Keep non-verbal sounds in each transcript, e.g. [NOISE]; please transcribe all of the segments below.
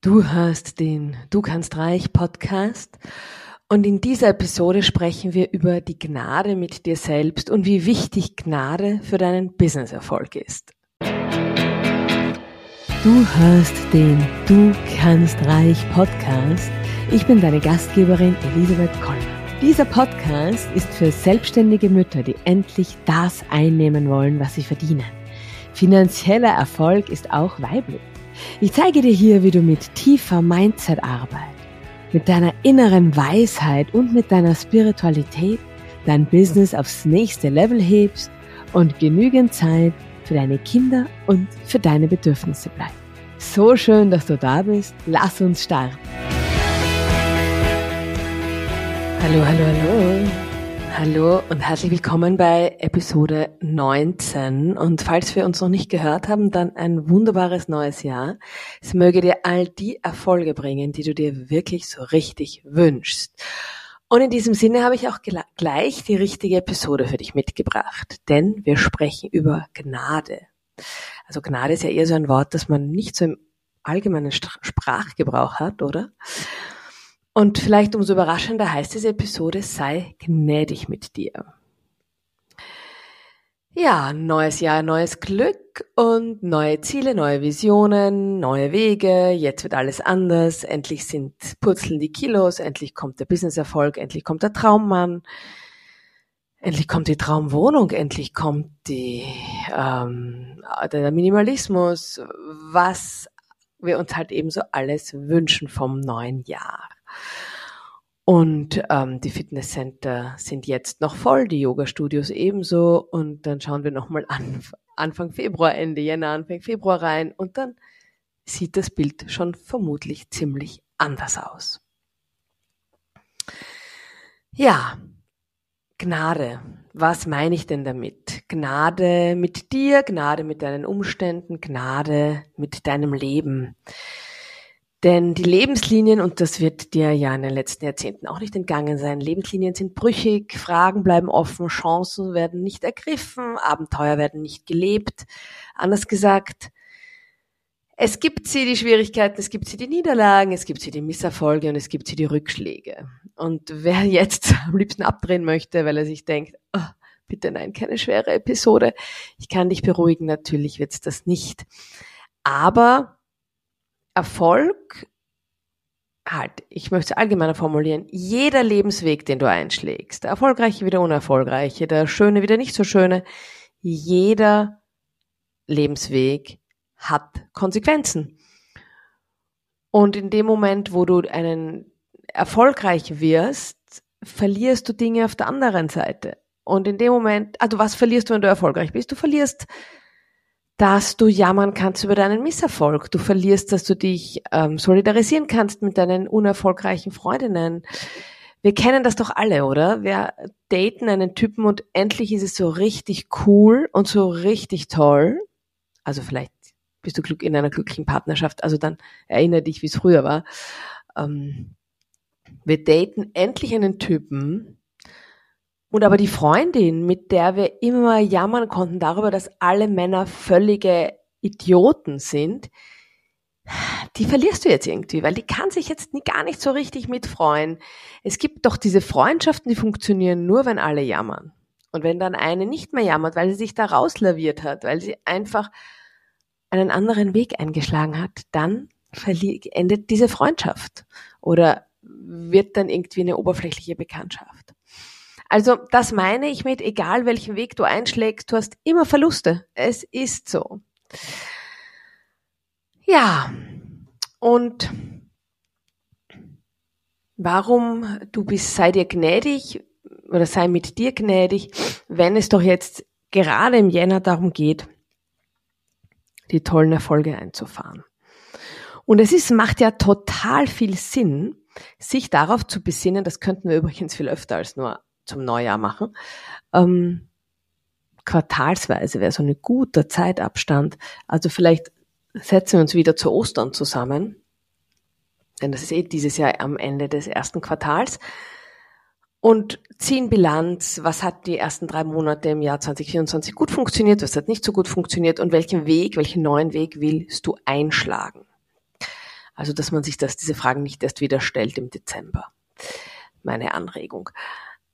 Du hörst den Du kannst reich Podcast und in dieser Episode sprechen wir über die Gnade mit dir selbst und wie wichtig Gnade für deinen Businesserfolg ist. Du hörst den Du kannst reich Podcast. Ich bin deine Gastgeberin Elisabeth Kollner. Dieser Podcast ist für selbstständige Mütter, die endlich das einnehmen wollen, was sie verdienen. Finanzieller Erfolg ist auch weiblich. Ich zeige dir hier, wie du mit tiefer Mindset-Arbeit, mit deiner inneren Weisheit und mit deiner Spiritualität dein Business aufs nächste Level hebst und genügend Zeit für deine Kinder und für deine Bedürfnisse bleibt. So schön, dass du da bist. Lass uns starten. Hallo, hallo, hallo. Hallo und herzlich willkommen bei Episode 19. Und falls wir uns noch nicht gehört haben, dann ein wunderbares neues Jahr. Es möge dir all die Erfolge bringen, die du dir wirklich so richtig wünschst. Und in diesem Sinne habe ich auch gleich die richtige Episode für dich mitgebracht, denn wir sprechen über Gnade. Also Gnade ist ja eher so ein Wort, das man nicht so im allgemeinen Sprachgebrauch hat, oder? Und vielleicht umso überraschender heißt diese Episode, sei gnädig mit dir. Ja, neues Jahr, neues Glück und neue Ziele, neue Visionen, neue Wege. Jetzt wird alles anders. Endlich sind purzeln die Kilos, endlich kommt der Businesserfolg, endlich kommt der Traummann, endlich kommt die Traumwohnung, endlich kommt die ähm, der Minimalismus, was wir uns halt ebenso alles wünschen vom neuen Jahr. Und ähm, die Fitnesscenter sind jetzt noch voll, die Yoga-Studios ebenso. Und dann schauen wir nochmal an, Anfang Februar, Ende Jänner, Anfang Februar rein. Und dann sieht das Bild schon vermutlich ziemlich anders aus. Ja, Gnade. Was meine ich denn damit? Gnade mit dir, Gnade mit deinen Umständen, Gnade mit deinem Leben. Denn die Lebenslinien, und das wird dir ja in den letzten Jahrzehnten auch nicht entgangen sein, Lebenslinien sind brüchig, Fragen bleiben offen, Chancen werden nicht ergriffen, Abenteuer werden nicht gelebt. Anders gesagt, es gibt sie die Schwierigkeiten, es gibt sie die Niederlagen, es gibt sie die Misserfolge und es gibt sie die Rückschläge. Und wer jetzt [LAUGHS] am liebsten abdrehen möchte, weil er sich denkt, oh, bitte nein, keine schwere Episode, ich kann dich beruhigen, natürlich wird's das nicht. Aber Erfolg, halt, ich möchte es allgemeiner formulieren, jeder Lebensweg, den du einschlägst, der erfolgreiche wie der unerfolgreiche, der schöne wie der nicht so schöne, jeder Lebensweg hat Konsequenzen. Und in dem Moment, wo du einen erfolgreich wirst, verlierst du Dinge auf der anderen Seite. Und in dem Moment, also was verlierst du, wenn du erfolgreich bist? Du verlierst dass du jammern kannst über deinen Misserfolg. Du verlierst, dass du dich ähm, solidarisieren kannst mit deinen unerfolgreichen Freundinnen. Wir kennen das doch alle, oder? Wir daten einen Typen und endlich ist es so richtig cool und so richtig toll. Also vielleicht bist du in einer glücklichen Partnerschaft, also dann erinnere dich, wie es früher war. Ähm, wir daten endlich einen Typen, und aber die Freundin, mit der wir immer jammern konnten darüber, dass alle Männer völlige Idioten sind, die verlierst du jetzt irgendwie, weil die kann sich jetzt gar nicht so richtig mitfreuen. Es gibt doch diese Freundschaften, die funktionieren nur, wenn alle jammern. Und wenn dann eine nicht mehr jammert, weil sie sich da rauslaviert hat, weil sie einfach einen anderen Weg eingeschlagen hat, dann endet diese Freundschaft oder wird dann irgendwie eine oberflächliche Bekanntschaft. Also das meine ich mit, egal welchen Weg du einschlägst, du hast immer Verluste. Es ist so. Ja, und warum du bist, sei dir gnädig oder sei mit dir gnädig, wenn es doch jetzt gerade im Jänner darum geht, die tollen Erfolge einzufahren. Und es ist, macht ja total viel Sinn, sich darauf zu besinnen, das könnten wir übrigens viel öfter als nur zum Neujahr machen. Ähm, quartalsweise wäre so ein guter Zeitabstand. Also vielleicht setzen wir uns wieder zu Ostern zusammen. Denn das ist eh dieses Jahr am Ende des ersten Quartals. Und ziehen Bilanz, was hat die ersten drei Monate im Jahr 2024 gut funktioniert, was hat nicht so gut funktioniert und welchen Weg, welchen neuen Weg willst du einschlagen? Also, dass man sich das, diese Fragen nicht erst wieder stellt im Dezember. Meine Anregung.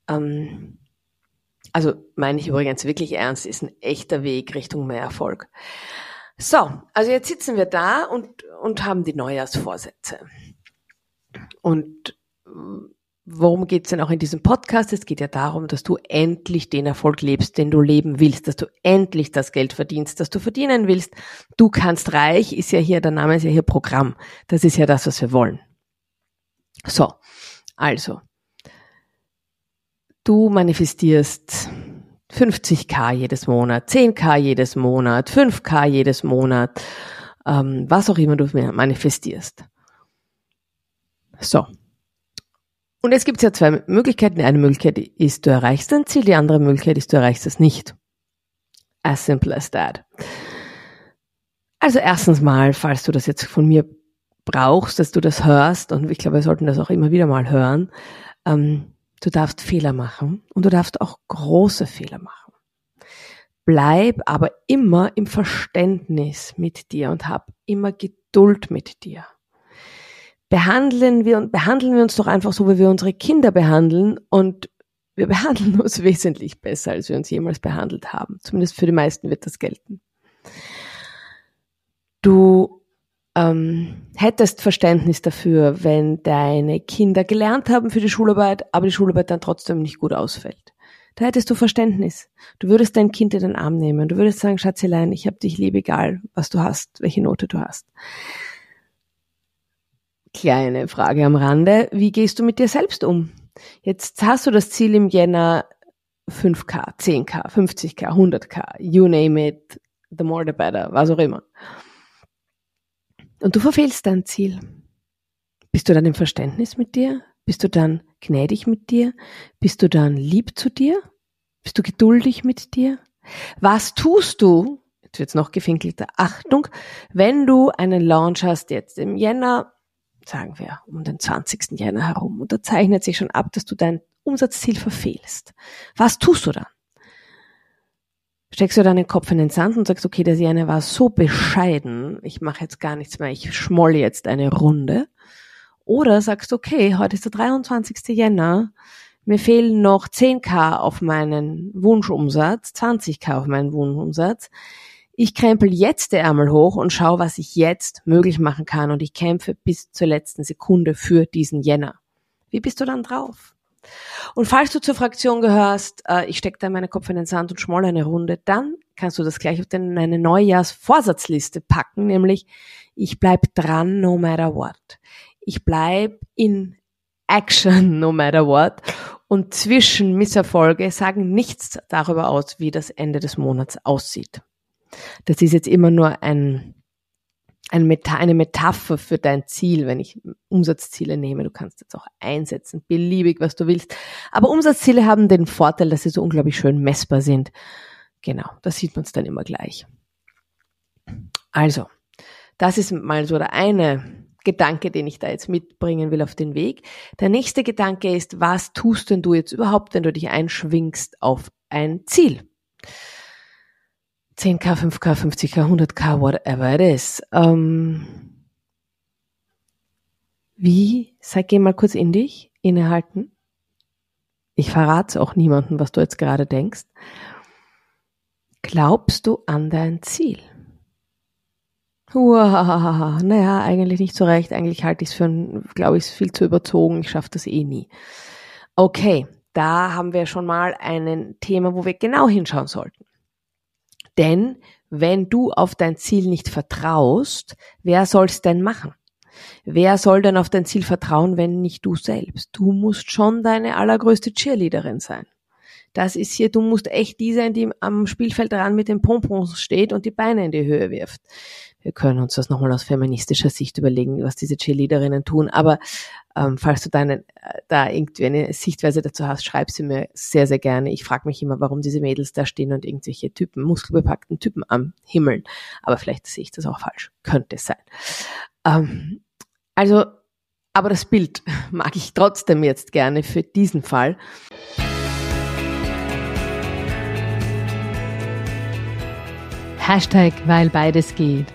Ähm, also meine ich übrigens wirklich ernst, ist ein echter Weg Richtung mehr Erfolg. So, also jetzt sitzen wir da und, und haben die Neujahrsvorsätze. Und worum geht's denn auch in diesem Podcast? Es geht ja darum, dass du endlich den Erfolg lebst, den du leben willst, dass du endlich das Geld verdienst, das du verdienen willst. Du kannst reich, ist ja hier, der Name ist ja hier Programm. Das ist ja das, was wir wollen. So, also, du manifestierst 50k jedes Monat, 10k jedes Monat, 5k jedes Monat, ähm, was auch immer du manifestierst. So. Und es gibt ja zwei Möglichkeiten. Eine Möglichkeit ist, du erreichst dein Ziel, die andere Möglichkeit ist, du erreichst es nicht. As simple as that. Also erstens mal, falls du das jetzt von mir brauchst, dass du das hörst, und ich glaube, wir sollten das auch immer wieder mal hören, ähm, Du darfst Fehler machen und du darfst auch große Fehler machen. Bleib aber immer im Verständnis mit dir und hab immer Geduld mit dir. Behandeln wir behandeln wir uns doch einfach so, wie wir unsere Kinder behandeln und wir [LAUGHS] behandeln uns wesentlich besser, als wir uns jemals behandelt haben. Zumindest für die meisten wird das gelten. Du ähm, hättest Verständnis dafür, wenn deine Kinder gelernt haben für die Schularbeit, aber die Schularbeit dann trotzdem nicht gut ausfällt. Da hättest du Verständnis. Du würdest dein Kind in den Arm nehmen. Du würdest sagen, Schatzelein, ich hab dich lieb, egal was du hast, welche Note du hast. Kleine Frage am Rande. Wie gehst du mit dir selbst um? Jetzt hast du das Ziel im Jänner 5K, 10K, 50K, 100K, you name it, the more the better, was auch immer. Und du verfehlst dein Ziel. Bist du dann im Verständnis mit dir? Bist du dann gnädig mit dir? Bist du dann lieb zu dir? Bist du geduldig mit dir? Was tust du? Jetzt wird's noch gefinkelter. Achtung, wenn du einen Launch hast jetzt im Jänner, sagen wir um den 20. Jänner herum, und da zeichnet sich schon ab, dass du dein Umsatzziel verfehlst. Was tust du dann? Steckst du deinen Kopf in den Sand und sagst, okay, der Sienne war so bescheiden, ich mache jetzt gar nichts mehr, ich schmoll jetzt eine Runde. Oder sagst, okay, heute ist der 23. Jänner, mir fehlen noch 10k auf meinen Wunschumsatz, 20k auf meinen Wunschumsatz. Ich krempel jetzt die Ärmel hoch und schau, was ich jetzt möglich machen kann und ich kämpfe bis zur letzten Sekunde für diesen Jänner. Wie bist du dann drauf? Und falls du zur Fraktion gehörst, äh, ich stecke da meinen Kopf in den Sand und schmoll eine Runde, dann kannst du das gleich auf deine Neujahrsvorsatzliste packen, nämlich ich bleib dran no matter what. Ich bleib in action no matter what. Und zwischen Misserfolge sagen nichts darüber aus, wie das Ende des Monats aussieht. Das ist jetzt immer nur ein eine Metapher für dein Ziel, wenn ich Umsatzziele nehme. Du kannst jetzt auch einsetzen, beliebig, was du willst. Aber Umsatzziele haben den Vorteil, dass sie so unglaublich schön messbar sind. Genau, da sieht man es dann immer gleich. Also, das ist mal so der eine Gedanke, den ich da jetzt mitbringen will auf den Weg. Der nächste Gedanke ist, was tust denn du jetzt überhaupt, wenn du dich einschwingst auf ein Ziel? 10k, 5k, 50k, 100k, whatever it is. Ähm, wie, sag, geh mal kurz in dich, innehalten. Ich verrate auch niemandem, was du jetzt gerade denkst. Glaubst du an dein Ziel? Uahaha, naja, eigentlich nicht so recht. Eigentlich halte ich es für, glaube ich, viel zu überzogen. Ich schaffe das eh nie. Okay, da haben wir schon mal ein Thema, wo wir genau hinschauen sollten. Denn wenn du auf dein Ziel nicht vertraust, wer soll's denn machen? Wer soll denn auf dein Ziel vertrauen, wenn nicht du selbst? Du musst schon deine allergrößte Cheerleaderin sein. Das ist hier, du musst echt die sein, die am Spielfeld ran mit den Pompons steht und die Beine in die Höhe wirft wir können uns das nochmal aus feministischer Sicht überlegen, was diese Cheerleaderinnen tun. Aber ähm, falls du deine, äh, da irgendwie eine Sichtweise dazu hast, schreib sie mir sehr, sehr gerne. Ich frage mich immer, warum diese Mädels da stehen und irgendwelche Typen, muskelbepackten Typen am Himmeln. Aber vielleicht sehe ich das auch falsch. Könnte es sein. Ähm, also, aber das Bild [LAUGHS] mag ich trotzdem jetzt gerne für diesen Fall. Hashtag, weil beides geht.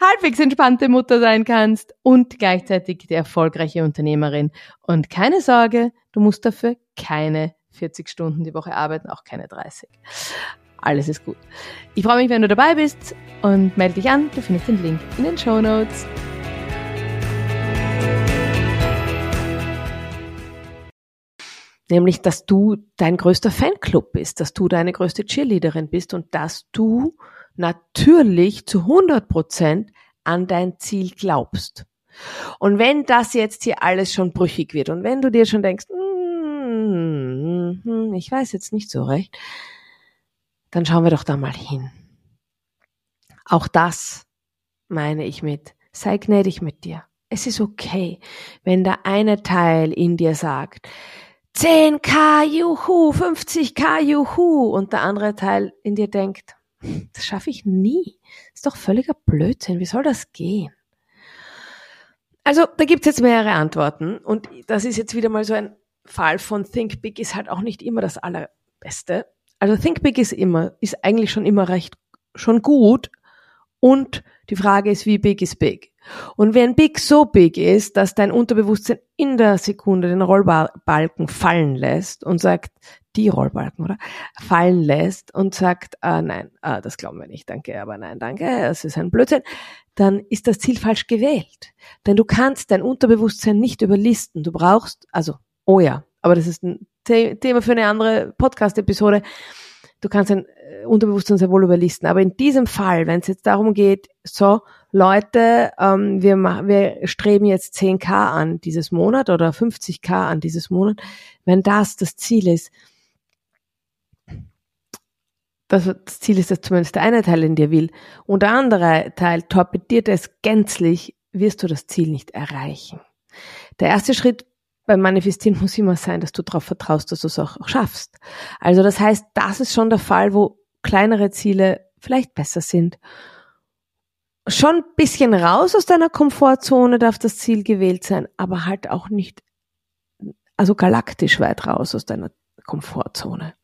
halbwegs entspannte Mutter sein kannst und gleichzeitig die erfolgreiche Unternehmerin. Und keine Sorge, du musst dafür keine 40 Stunden die Woche arbeiten, auch keine 30. Alles ist gut. Ich freue mich, wenn du dabei bist und melde dich an. Du findest den Link in den Show Notes. Nämlich, dass du dein größter Fanclub bist, dass du deine größte Cheerleaderin bist und dass du natürlich zu 100 Prozent an dein Ziel glaubst. Und wenn das jetzt hier alles schon brüchig wird und wenn du dir schon denkst, mm, ich weiß jetzt nicht so recht, dann schauen wir doch da mal hin. Auch das meine ich mit, sei gnädig mit dir. Es ist okay, wenn der eine Teil in dir sagt, 10k, juhu, 50k, juhu, und der andere Teil in dir denkt, das schaffe ich nie. Ist doch völliger Blödsinn. Wie soll das gehen? Also, da gibt's jetzt mehrere Antworten. Und das ist jetzt wieder mal so ein Fall von Think Big ist halt auch nicht immer das Allerbeste. Also Think Big ist immer, ist eigentlich schon immer recht, schon gut. Und die Frage ist, wie big ist big? Und wenn Big so big ist, dass dein Unterbewusstsein in der Sekunde den Rollbalken fallen lässt und sagt, die Rollbalken, oder? Fallen lässt und sagt, ah, nein, ah, das glauben wir nicht, danke, aber nein, danke, es ist ein Blödsinn, dann ist das Ziel falsch gewählt. Denn du kannst dein Unterbewusstsein nicht überlisten. Du brauchst, also, oh ja, aber das ist ein Thema für eine andere Podcast-Episode. Du kannst dein äh, Unterbewusstsein sehr wohl überlisten. Aber in diesem Fall, wenn es jetzt darum geht, so, Leute, ähm, wir, wir streben jetzt 10k an dieses Monat oder 50k an dieses Monat, wenn das das Ziel ist, das, das Ziel ist, dass zumindest der eine Teil in dir will und der andere Teil torpediert es gänzlich, wirst du das Ziel nicht erreichen. Der erste Schritt beim Manifestieren muss immer sein, dass du darauf vertraust, dass du es auch, auch schaffst. Also das heißt, das ist schon der Fall, wo kleinere Ziele vielleicht besser sind. Schon ein bisschen raus aus deiner Komfortzone darf das Ziel gewählt sein, aber halt auch nicht, also galaktisch weit raus aus deiner Komfortzone.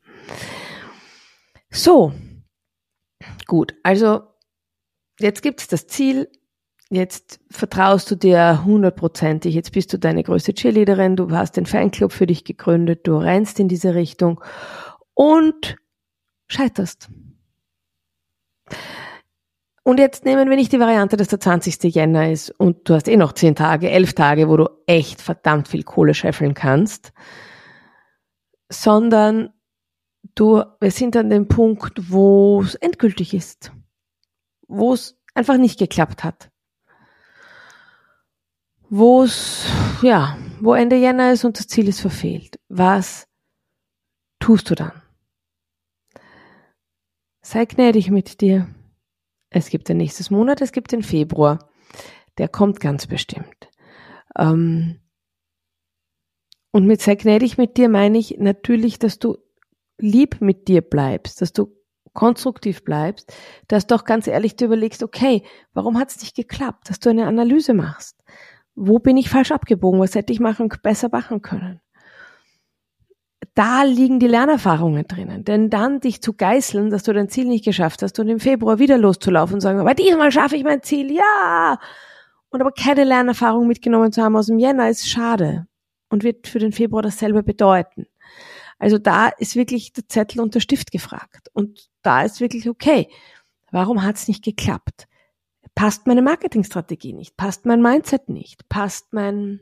So, gut, also jetzt gibt's das Ziel, jetzt vertraust du dir hundertprozentig, jetzt bist du deine größte Cheerleaderin, du hast den Fanclub für dich gegründet, du rennst in diese Richtung und scheiterst. Und jetzt nehmen wir nicht die Variante, dass der 20. Jänner ist und du hast eh noch 10 Tage, 11 Tage, wo du echt verdammt viel Kohle scheffeln kannst, sondern du, wir sind an dem Punkt, wo es endgültig ist, wo es einfach nicht geklappt hat. Wo es, ja, wo Ende Jänner ist und das Ziel ist verfehlt. Was tust du dann? Sei gnädig mit dir. Es gibt den nächstes Monat, es gibt den Februar. Der kommt ganz bestimmt. Ähm, und mit sei gnädig mit dir meine ich natürlich, dass du lieb mit dir bleibst, dass du konstruktiv bleibst, dass du auch ganz ehrlich dir überlegst, okay, warum hat es nicht geklappt, dass du eine Analyse machst. Wo bin ich falsch abgebogen? Was hätte ich machen, besser machen können? Da liegen die Lernerfahrungen drinnen. Denn dann dich zu geißeln, dass du dein Ziel nicht geschafft hast und im Februar wieder loszulaufen und sagen, aber diesmal schaffe ich mein Ziel, ja! Und aber keine Lernerfahrung mitgenommen zu haben aus dem Jänner ist schade und wird für den Februar dasselbe bedeuten. Also da ist wirklich der Zettel und der Stift gefragt. Und da ist wirklich okay. Warum hat es nicht geklappt? Passt meine Marketingstrategie nicht? Passt mein Mindset nicht? Passt mein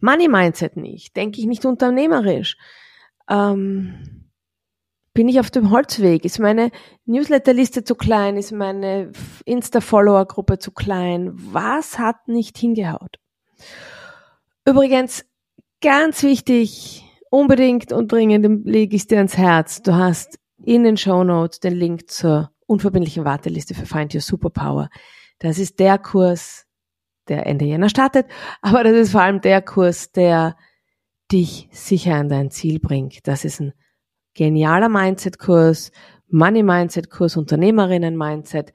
Money-Mindset nicht? Denke ich nicht unternehmerisch? Ähm, bin ich auf dem Holzweg? Ist meine Newsletterliste zu klein? Ist meine Insta-Follower-Gruppe zu klein? Was hat nicht hingehaut? Übrigens, ganz wichtig, unbedingt und dringend lege ich dir ans Herz. Du hast in den Show Notes den Link zur unverbindlichen Warteliste für Find Your Superpower. Das ist der Kurs, der Ende Jänner startet, aber das ist vor allem der Kurs, der dich sicher an dein Ziel bringt. Das ist ein genialer Mindset-Kurs, Money-Mindset-Kurs, Unternehmerinnen-Mindset,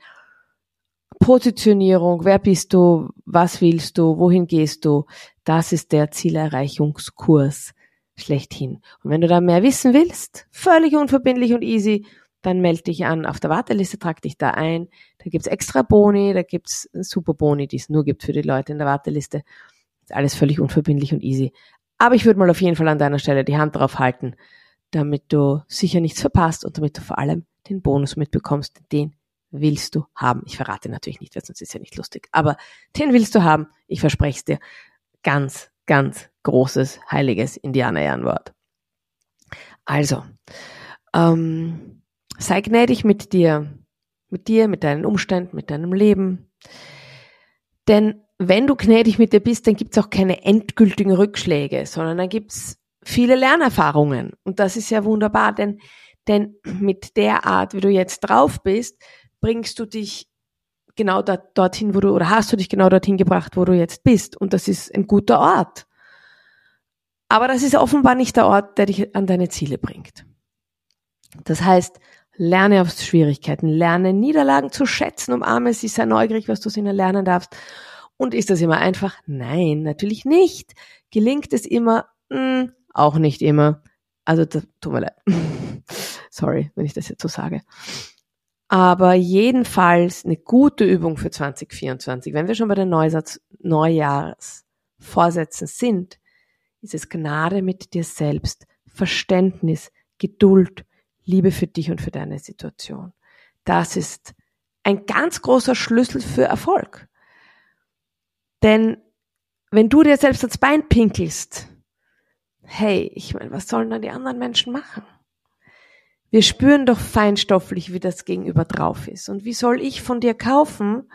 Positionierung, wer bist du, was willst du, wohin gehst du, das ist der Zielerreichungskurs schlechthin. Und wenn du da mehr wissen willst, völlig unverbindlich und easy, dann melde dich an auf der Warteliste, trag dich da ein. Da gibt's extra Boni, da gibt's super Boni, die es nur gibt für die Leute in der Warteliste. Ist alles völlig unverbindlich und easy. Aber ich würde mal auf jeden Fall an deiner Stelle die Hand drauf halten, damit du sicher nichts verpasst und damit du vor allem den Bonus mitbekommst. Den willst du haben. Ich verrate natürlich nicht, weil sonst ist ja nicht lustig. Aber den willst du haben. Ich verspreche es dir. Ganz, ganz großes, heiliges Indianer-Ehrenwort. Also, ähm, sei gnädig mit dir, mit dir, mit deinen Umständen, mit deinem Leben. Denn wenn du gnädig mit dir bist, dann gibt's auch keine endgültigen Rückschläge, sondern dann gibt's viele Lernerfahrungen. Und das ist ja wunderbar, denn, denn mit der Art, wie du jetzt drauf bist, bringst du dich genau da, dorthin, wo du, oder hast du dich genau dorthin gebracht, wo du jetzt bist. Und das ist ein guter Ort. Aber das ist offenbar nicht der Ort, der dich an deine Ziele bringt. Das heißt, lerne aufs Schwierigkeiten, lerne Niederlagen zu schätzen, umarme sie, sei neugierig, was du aus ihnen lernen darfst. Und ist das immer einfach? Nein, natürlich nicht. Gelingt es immer? Hm, auch nicht immer. Also, das, tut mir leid. [LAUGHS] Sorry, wenn ich das jetzt so sage. Aber jedenfalls eine gute Übung für 2024. Wenn wir schon bei den Neusatz, Neujahrsvorsätzen sind, ist es Gnade mit dir selbst, Verständnis, Geduld, Liebe für dich und für deine Situation. Das ist ein ganz großer Schlüssel für Erfolg. Denn wenn du dir selbst ans Bein pinkelst, hey, ich meine, was sollen dann die anderen Menschen machen? Wir spüren doch feinstofflich, wie das Gegenüber drauf ist. Und wie soll ich von dir kaufen,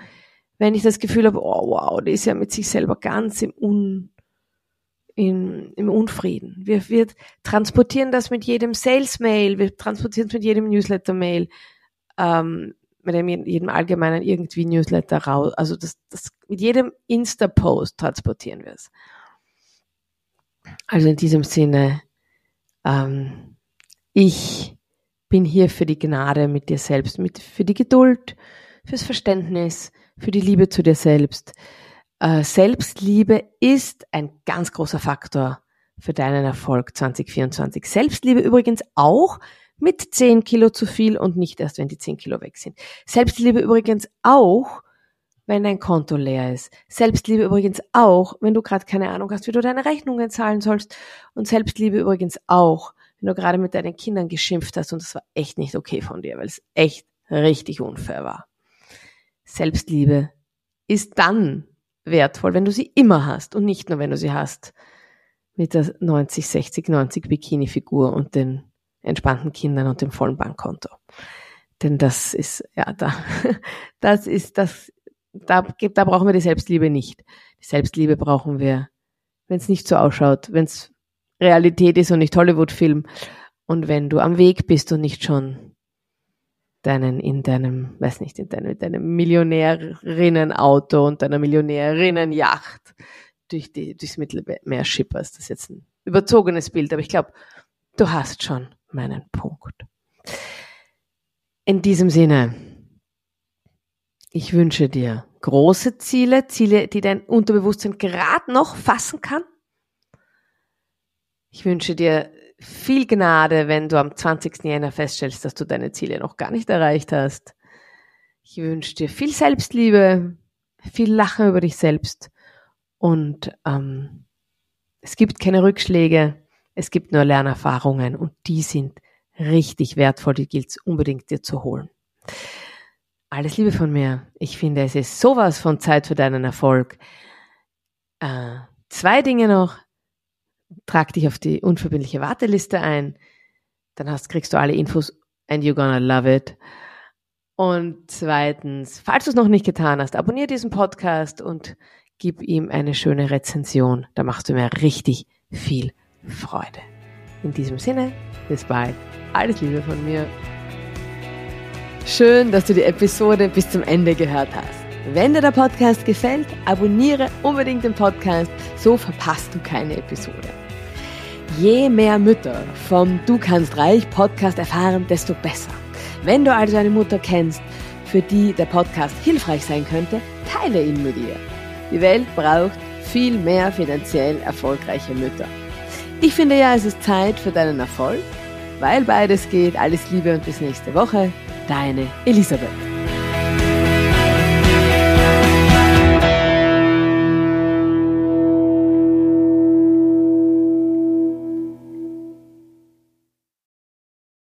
wenn ich das Gefühl habe, oh wow, der ist ja mit sich selber ganz im, Un, im, im Unfrieden. Wir, wir transportieren das mit jedem Sales-Mail, wir transportieren es mit jedem Newsletter-Mail, ähm, mit jedem allgemeinen irgendwie Newsletter raus. Also das, das, mit jedem Insta-Post transportieren wir es. Also in diesem Sinne, ähm, ich bin hier für die Gnade mit dir selbst, mit, für die Geduld, fürs Verständnis, für die Liebe zu dir selbst. Äh, Selbstliebe ist ein ganz großer Faktor für deinen Erfolg 2024. Selbstliebe übrigens auch mit 10 Kilo zu viel und nicht erst, wenn die 10 Kilo weg sind. Selbstliebe übrigens auch, wenn dein Konto leer ist. Selbstliebe übrigens auch, wenn du gerade keine Ahnung hast, wie du deine Rechnungen zahlen sollst. Und Selbstliebe übrigens auch, wenn du gerade mit deinen Kindern geschimpft hast und das war echt nicht okay von dir, weil es echt richtig unfair war. Selbstliebe ist dann wertvoll, wenn du sie immer hast und nicht nur, wenn du sie hast mit der 90, 60, 90 Bikini-Figur und den entspannten Kindern und dem vollen Bankkonto. Denn das ist, ja, da, [LAUGHS] das ist, das, da, da brauchen wir die Selbstliebe nicht. Die Selbstliebe brauchen wir, wenn es nicht so ausschaut, wenn es Realität ist und nicht Hollywood-Film. Und wenn du am Weg bist und nicht schon deinen, in deinem, weiß nicht, in deinem, deinem Millionärinnen-Auto und deiner Millionärinnen-Yacht durch die, durchs Mittelmeer schipperst. Das ist jetzt ein überzogenes Bild, aber ich glaube, du hast schon meinen Punkt. In diesem Sinne, ich wünsche dir große Ziele, Ziele, die dein Unterbewusstsein gerade noch fassen kann. Ich wünsche dir viel Gnade, wenn du am 20. Jänner feststellst, dass du deine Ziele noch gar nicht erreicht hast. Ich wünsche dir viel Selbstliebe, viel Lachen über dich selbst und ähm, es gibt keine Rückschläge, es gibt nur Lernerfahrungen und die sind richtig wertvoll, die gilt es unbedingt dir zu holen. Alles Liebe von mir. Ich finde, es ist sowas von Zeit für deinen Erfolg. Äh, zwei Dinge noch trag dich auf die unverbindliche Warteliste ein. Dann hast, kriegst du alle Infos and you're gonna love it. Und zweitens, falls du es noch nicht getan hast, abonniere diesen Podcast und gib ihm eine schöne Rezension. Da machst du mir richtig viel Freude. In diesem Sinne, bis bald. Alles Liebe von mir. Schön, dass du die Episode bis zum Ende gehört hast. Wenn dir der Podcast gefällt, abonniere unbedingt den Podcast, so verpasst du keine Episode. Je mehr Mütter vom Du kannst reich Podcast erfahren, desto besser. Wenn du also eine Mutter kennst, für die der Podcast hilfreich sein könnte, teile ihn mit ihr. Die Welt braucht viel mehr finanziell erfolgreiche Mütter. Ich finde ja, es ist Zeit für deinen Erfolg, weil beides geht. Alles Liebe und bis nächste Woche. Deine Elisabeth.